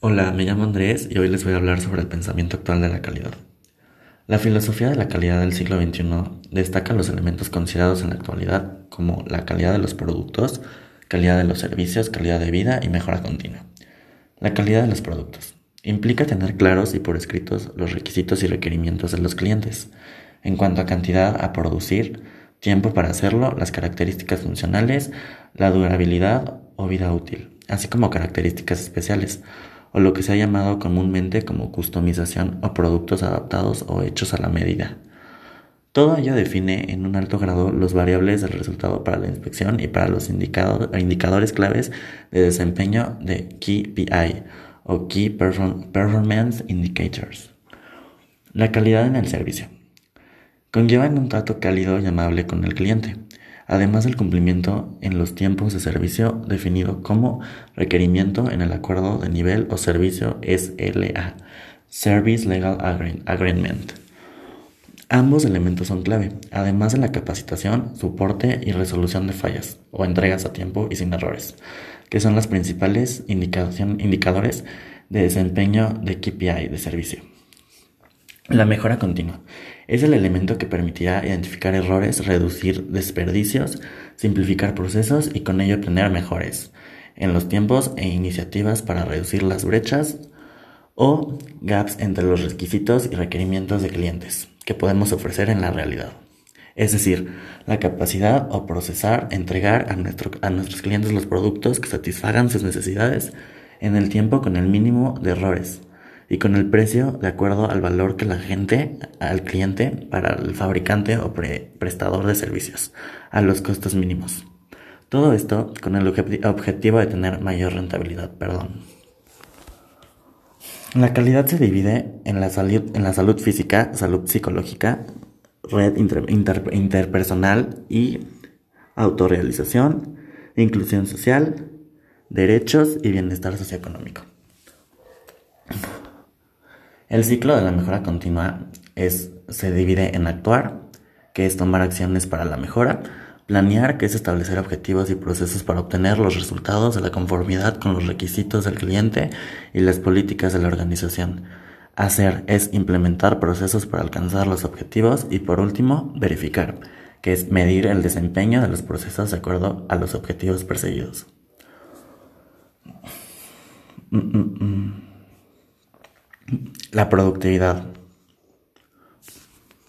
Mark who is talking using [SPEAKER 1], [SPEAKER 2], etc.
[SPEAKER 1] Hola, me llamo Andrés y hoy les voy a hablar sobre el pensamiento actual de la calidad. La filosofía de la calidad del siglo XXI destaca los elementos considerados en la actualidad como la calidad de los productos, calidad de los servicios, calidad de vida y mejora continua. La calidad de los productos implica tener claros y por escritos los requisitos y requerimientos de los clientes en cuanto a cantidad a producir, tiempo para hacerlo, las características funcionales, la durabilidad o vida útil, así como características especiales o lo que se ha llamado comúnmente como customización o productos adaptados o hechos a la medida. Todo ello define en un alto grado los variables del resultado para la inspección y para los indicadores claves de desempeño de KPI o Key Performance Indicators. La calidad en el servicio. Conllevan un trato cálido y amable con el cliente además del cumplimiento en los tiempos de servicio definido como requerimiento en el acuerdo de nivel o servicio SLA, Service Legal Agreement. Ambos elementos son clave, además de la capacitación, soporte y resolución de fallas o entregas a tiempo y sin errores, que son los principales indicadores de desempeño de KPI de servicio. La mejora continua es el elemento que permitirá identificar errores, reducir desperdicios, simplificar procesos y con ello obtener mejores en los tiempos e iniciativas para reducir las brechas o gaps entre los requisitos y requerimientos de clientes que podemos ofrecer en la realidad. Es decir, la capacidad o procesar, entregar a, a nuestros clientes los productos que satisfagan sus necesidades en el tiempo con el mínimo de errores y con el precio de acuerdo al valor que la gente, al cliente, para el fabricante o prestador de servicios, a los costos mínimos. Todo esto con el objetivo de tener mayor rentabilidad, perdón. La calidad se divide en la, salud, en la salud física, salud psicológica, red interpersonal y autorrealización, inclusión social, derechos y bienestar socioeconómico. El ciclo de la mejora continua es, se divide en actuar, que es tomar acciones para la mejora, planear, que es establecer objetivos y procesos para obtener los resultados de la conformidad con los requisitos del cliente y las políticas de la organización. Hacer es implementar procesos para alcanzar los objetivos y por último, verificar, que es medir el desempeño de los procesos de acuerdo a los objetivos perseguidos. Mm, mm, mm. La productividad.